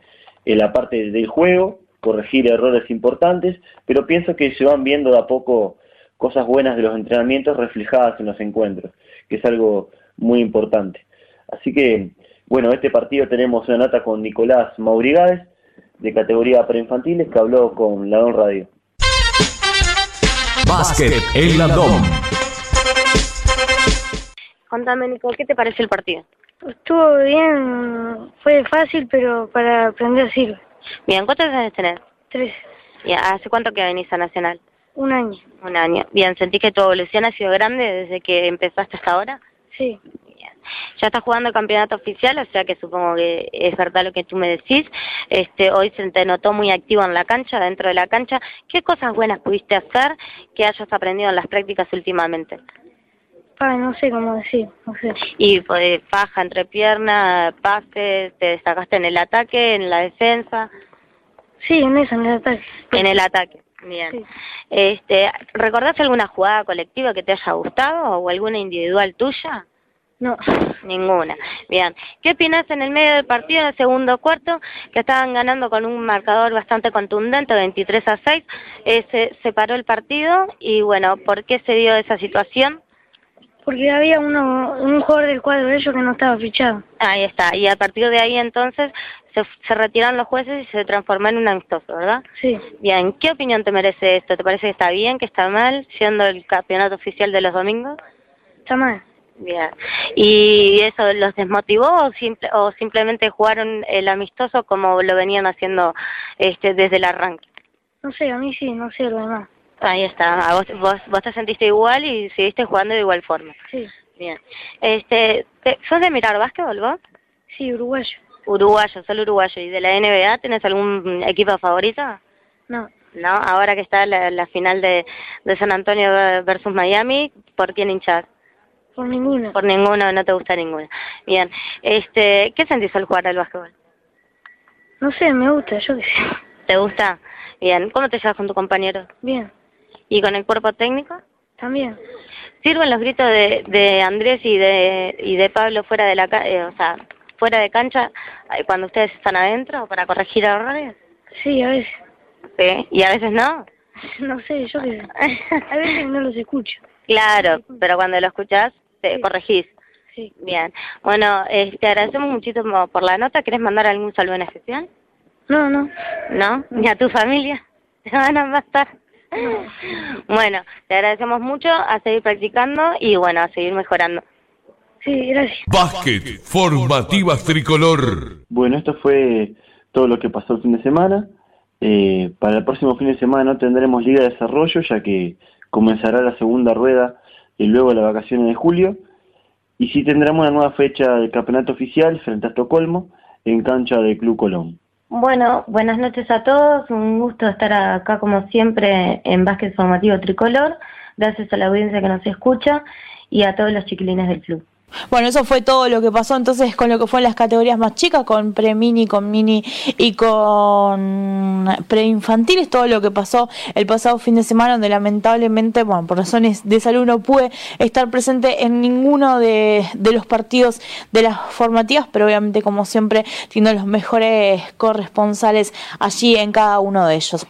en la parte del juego, corregir errores importantes, pero pienso que se van viendo de a poco cosas buenas de los entrenamientos reflejadas en los encuentros, que es algo muy importante. Así que, bueno, este partido tenemos una nota con Nicolás Maurigades, de categoría preinfantiles, que habló con Ladón Radio. Básquet, el Ladón. Contame, Nico, ¿qué te parece el partido? Estuvo bien, fue fácil, pero para aprender sirve. Bien, ¿cuántos años tenés? Tres. ¿Y ¿Hace cuánto que venís a Nacional? Un año. Un año. Bien, ¿sentí que tu evolución ha sido grande desde que empezaste hasta ahora? Sí. Bien. Ya estás jugando el campeonato oficial, o sea que supongo que es verdad lo que tú me decís. Este, hoy se te notó muy activo en la cancha, dentro de la cancha. ¿Qué cosas buenas pudiste hacer que hayas aprendido en las prácticas últimamente? Ah, no sé cómo decir, no sé. Y pues, faja entre piernas, pase, te destacaste en el ataque, en la defensa. Sí, en eso, en el ataque. En el ataque, bien. Este, ¿Recordás alguna jugada colectiva que te haya gustado o alguna individual tuya? No. Ninguna. Bien. ¿Qué opinas en el medio del partido, en el segundo cuarto, que estaban ganando con un marcador bastante contundente, 23 a 6? Eh, se separó el partido y bueno, ¿por qué se dio esa situación? Porque había uno, un jugador del cuadro de ellos que no estaba fichado. Ahí está, y a partir de ahí entonces se, se retiraron los jueces y se transformó en un amistoso, ¿verdad? Sí. Bien, ¿qué opinión te merece esto? ¿Te parece que está bien, que está mal, siendo el campeonato oficial de los domingos? Está mal. Bien. ¿Y eso los desmotivó o, simple, o simplemente jugaron el amistoso como lo venían haciendo este desde el arranque? No sé, a mí sí, no sé lo demás. Ahí está, vos, vos, vos te sentiste igual y seguiste jugando de igual forma. Sí. Bien. Este, ¿Sos de mirar básquetbol vos? Sí, uruguayo. Uruguayo, solo uruguayo. ¿Y de la NBA tenés algún equipo favorito? No. ¿No? Ahora que está la, la final de, de San Antonio versus Miami, ¿por quién hinchás? Por ninguno. Por ninguno, no te gusta ninguno. Bien. Este, ¿Qué sentís al jugar al básquetbol? No sé, me gusta, yo qué sé. ¿Te gusta? Bien. ¿Cómo te llevas con tu compañero? Bien. ¿Y con el cuerpo técnico? También. ¿Sirven los gritos de, de Andrés y de, y de Pablo fuera de la eh, o sea, fuera de cancha eh, cuando ustedes están adentro para corregir errores? Sí, a veces. ¿Sí? ¿Y a veces no? [LAUGHS] No sé, yo qué A veces no los escucho. Claro, pero cuando lo escuchás, te corregís. Sí. Bien. Bueno, eh, te agradecemos muchísimo por la nota. ¿Quieres mandar algún saludo en especial? No, no. ¿No? ¿Ni a tu familia? [LAUGHS] Te van a matar. [LAUGHS] Bueno, te agradecemos mucho a seguir practicando y bueno, a seguir mejorando. Sí, gracias. Básquet, formativas tricolor. Bueno, esto fue todo lo que pasó el fin de semana. Eh, para el próximo fin de semana no tendremos Liga de Desarrollo, ya que comenzará la segunda rueda y luego las vacaciones de julio. Y sí tendremos una nueva fecha del campeonato oficial frente a Estocolmo en cancha del Club Colón. Bueno, buenas noches a todos. Un gusto estar acá como siempre en Básquet Formativo Tricolor. Gracias a la audiencia que nos escucha y a todos los chiquilines del club. Bueno, eso fue todo lo que pasó entonces con lo que fue en las categorías más chicas, con pre-mini, con mini y con preinfantiles, todo lo que pasó el pasado fin de semana, donde lamentablemente, bueno, por razones de salud no pude estar presente en ninguno de, los partidos de las formativas, pero obviamente como siempre, siendo los mejores corresponsales allí en cada uno de ellos.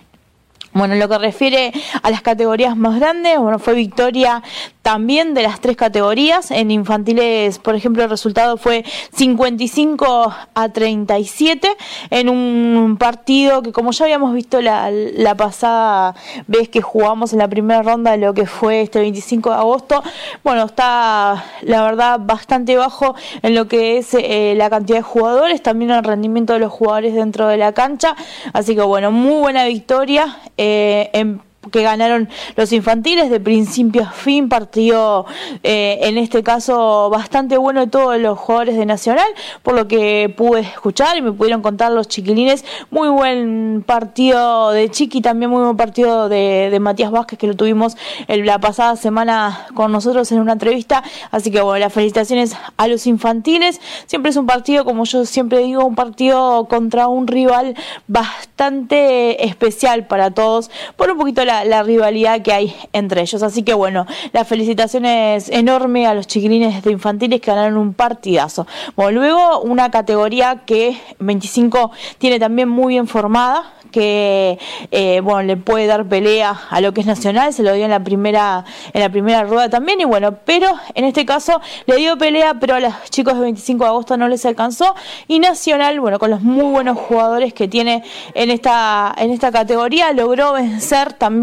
Bueno, en lo que refiere a las categorías más grandes, bueno, fue victoria también de las tres categorías. En infantiles, por ejemplo, el resultado fue 55 a 37 en un partido que, como ya habíamos visto la, la pasada vez que jugamos en la primera ronda de lo que fue este 25 de agosto, bueno, está la verdad bastante bajo en lo que es eh, la cantidad de jugadores, también el rendimiento de los jugadores dentro de la cancha. Así que, bueno, muy buena victoria eh, en que ganaron los infantiles de principio a fin, partido eh, en este caso bastante bueno de todos los jugadores de Nacional, por lo que pude escuchar y me pudieron contar los chiquilines, muy buen partido de Chiqui, también muy buen partido de, de Matías Vázquez que lo tuvimos la pasada semana con nosotros en una entrevista, así que bueno, las felicitaciones a los infantiles, siempre es un partido, como yo siempre digo, un partido contra un rival bastante especial para todos, por un poquito la, rivalidad que hay entre ellos. Así que bueno, las felicitaciones enormes a los chiquilines de infantiles que ganaron un partidazo. Bueno, luego una categoría que 25 tiene también muy bien formada, que eh, bueno le puede dar pelea a lo que es nacional se lo dio en la primera en la primera rueda también y bueno pero en este caso le dio pelea pero a los chicos de 25 de agosto no les alcanzó y nacional bueno con los muy buenos jugadores que tiene en esta en esta categoría logró vencer también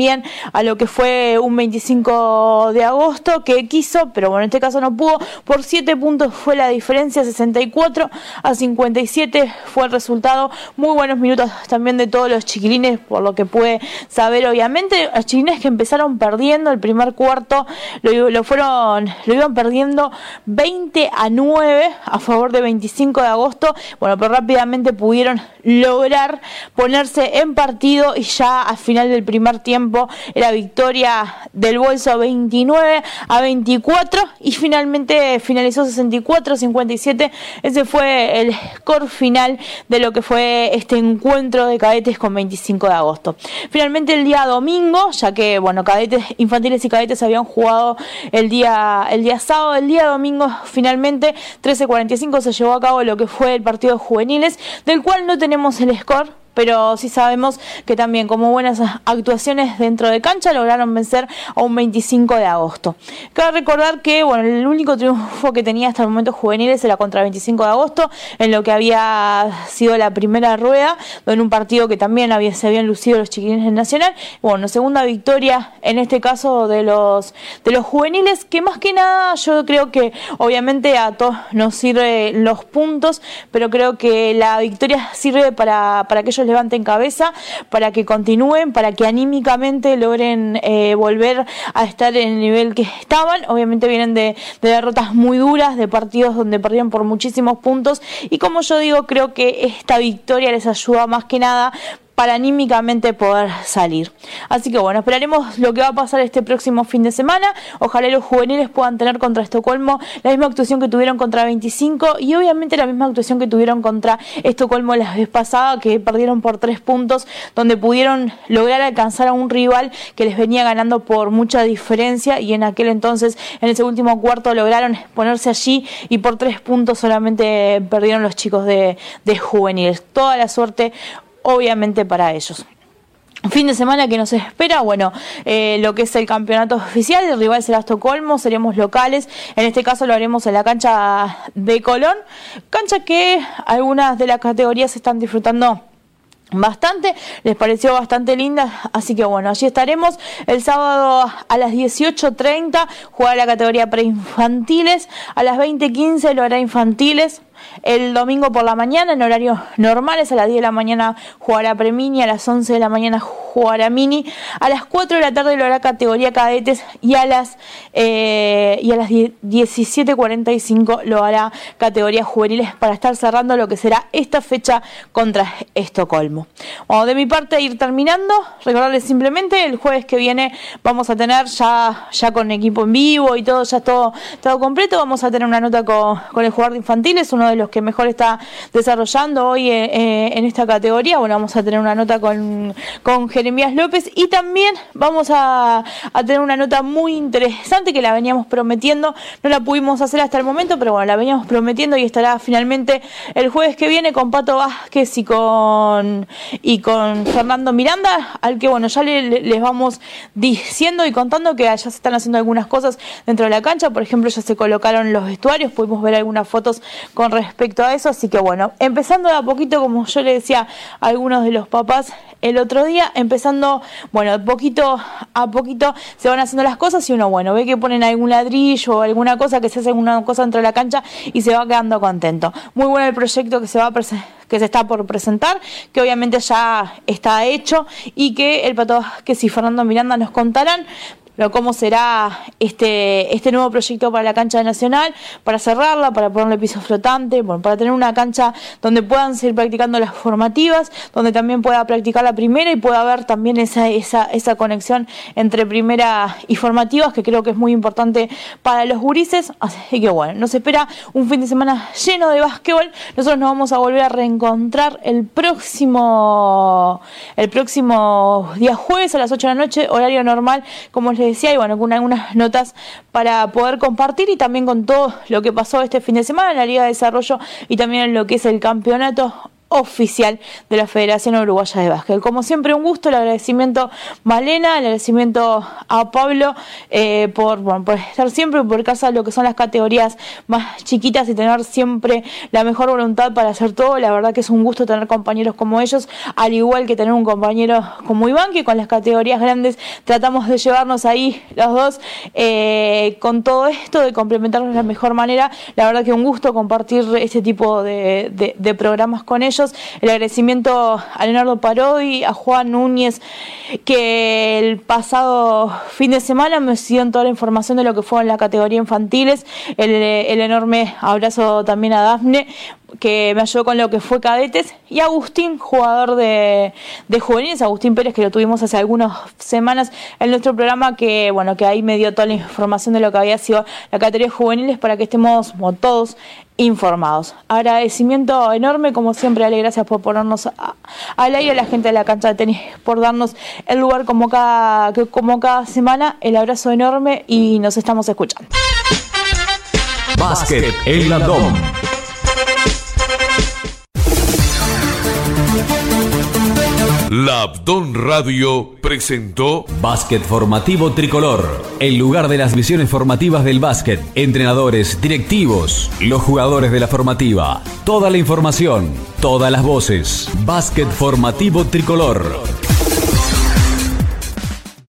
a lo que fue un 25 de agosto que quiso pero bueno en este caso no pudo. Por 7 puntos fue la diferencia 64 a 57 fue el resultado. Muy buenos minutos también de todos los chiquilines, por lo que puede saber obviamente, los chiquilines que empezaron perdiendo el primer cuarto, lo, lo fueron, lo iban perdiendo 20 a 9 a favor de 25 de agosto, bueno, pero rápidamente pudieron lograr ponerse en partido y ya al final del primer tiempo era victoria del bolso 29 a 24 y finalmente finalizó 64 57 ese fue el score final de lo que fue este encuentro de cadetes con 25 de agosto. Finalmente el día domingo, ya que bueno, cadetes infantiles y cadetes habían jugado el día el día sábado, el día domingo finalmente 13:45 se llevó a cabo lo que fue el partido de juveniles, del cual no tenemos el score pero sí sabemos que también como buenas actuaciones dentro de cancha lograron vencer a un 25 de agosto. Cabe recordar que bueno, el único triunfo que tenía hasta el momento juveniles era contra el 25 de agosto, en lo que había sido la primera rueda, en un partido que también se habían lucido los chiquilines del Nacional. Bueno, segunda victoria en este caso de los, de los juveniles, que más que nada yo creo que obviamente a todos nos sirve los puntos, pero creo que la victoria sirve para, para aquellos levanten cabeza, para que continúen, para que anímicamente logren eh, volver a estar en el nivel que estaban. Obviamente vienen de, de derrotas muy duras, de partidos donde perdieron por muchísimos puntos y como yo digo, creo que esta victoria les ayuda más que nada para anímicamente poder salir. Así que bueno, esperaremos lo que va a pasar este próximo fin de semana. Ojalá los juveniles puedan tener contra Estocolmo la misma actuación que tuvieron contra 25 y obviamente la misma actuación que tuvieron contra Estocolmo la vez pasada, que perdieron por tres puntos, donde pudieron lograr alcanzar a un rival que les venía ganando por mucha diferencia y en aquel entonces, en ese último cuarto, lograron ponerse allí y por tres puntos solamente perdieron los chicos de, de juveniles. Toda la suerte obviamente para ellos. Fin de semana que nos espera, bueno, eh, lo que es el campeonato oficial, el rival será Estocolmo, seremos locales, en este caso lo haremos en la cancha de Colón, cancha que algunas de las categorías están disfrutando bastante, les pareció bastante linda, así que bueno, allí estaremos el sábado a las 18.30, jugará la categoría preinfantiles, a las 20.15 lo hará infantiles, El domingo por la mañana, en horarios normales, a las 10 de la mañana jugará Premini, a las 11 de la mañana jugará Mini, a las 4 de la tarde lo hará categoría cadetes y a las, eh, y a las 17.45 lo hará categoría juveniles para estar cerrando lo que será esta fecha contra Estocolmo. De mi parte, ir terminando, recordarles simplemente el jueves que viene vamos a tener ya, ya con equipo en vivo y todo, ya todo, todo completo, vamos a tener una nota con, con el jugador de infantiles, uno de los que mejor está desarrollando hoy eh, eh, en esta categoría. Bueno, vamos a tener una nota con, con Jeremías López y también vamos a, a, tener una nota muy interesante que la veníamos prometiendo. No la pudimos hacer hasta el momento, pero bueno, la veníamos prometiendo y estará finalmente el jueves que viene con Pato Vázquez y con, y con Fernando Miranda, al que bueno, ya le, les vamos diciendo y contando que ya se están haciendo algunas cosas dentro de la cancha. Por ejemplo, ya se colocaron los vestuarios, pudimos ver algunas fotos con respecto a eso. Así que bueno, empezando de a poquito, como yo le decía a algunos de los papás el otro día, empezando, bueno, poquito a poquito se van haciendo las cosas y uno, bueno, ve que ponen algún ladrillo o alguna cosa, que se hace alguna cosa dentro de la cancha y se va quedando contento. Muy bueno el proyecto que se va a que se está por presentar, que obviamente ya está hecho y que el Pato que si Fernando Miranda nos contarán pero cómo será este, este nuevo proyecto para la cancha Nacional, para cerrarla, para ponerle piso flotante, bueno, para tener una cancha donde puedan seguir practicando las formativas, donde también pueda practicar la primera y pueda haber también esa, esa, esa conexión entre primera y formativas, que creo que es muy importante para los gurises. Así que bueno, nos espera un fin de semana lleno de básquetbol. Nosotros nos vamos a volver a reencontrar el próximo, el próximo día jueves a las 8 de la noche, horario normal, como les decía, y bueno, con algunas notas para poder compartir y también con todo lo que pasó este fin de semana en la Liga de Desarrollo y también en lo que es el campeonato oficial de la Federación Uruguaya de Básquet. Como siempre, un gusto, el agradecimiento Malena, el agradecimiento a Pablo eh, por, por estar siempre por casa de lo que son las categorías más chiquitas y tener siempre la mejor voluntad para hacer todo. La verdad que es un gusto tener compañeros como ellos, al igual que tener un compañero como Iván, que con las categorías grandes tratamos de llevarnos ahí los dos eh, con todo esto, de complementarnos de la mejor manera. La verdad que un gusto compartir este tipo de programas con ellos el agradecimiento a Leonardo Parodi, a Juan Núñez, que el pasado fin de semana me dieron toda la información de lo que fue en la categoría infantiles. El, el enorme abrazo también a Dafne que me ayudó con lo que fue cadetes, y Agustín, jugador de, de juveniles, Agustín Pérez, que lo tuvimos hace algunas semanas en nuestro programa, que bueno, que ahí me dio toda la información de lo que había sido la categoría juveniles para que estemos todos informados. Agradecimiento enorme, como siempre, Ale, gracias por ponernos al aire a la gente de la cancha de tenis, por darnos el lugar como cada, como cada semana. El abrazo enorme y nos estamos escuchando. Básquet en la. La Abdón Radio presentó Básquet Formativo Tricolor, el lugar de las visiones formativas del básquet, entrenadores, directivos, los jugadores de la formativa, toda la información, todas las voces. Básquet Formativo Tricolor.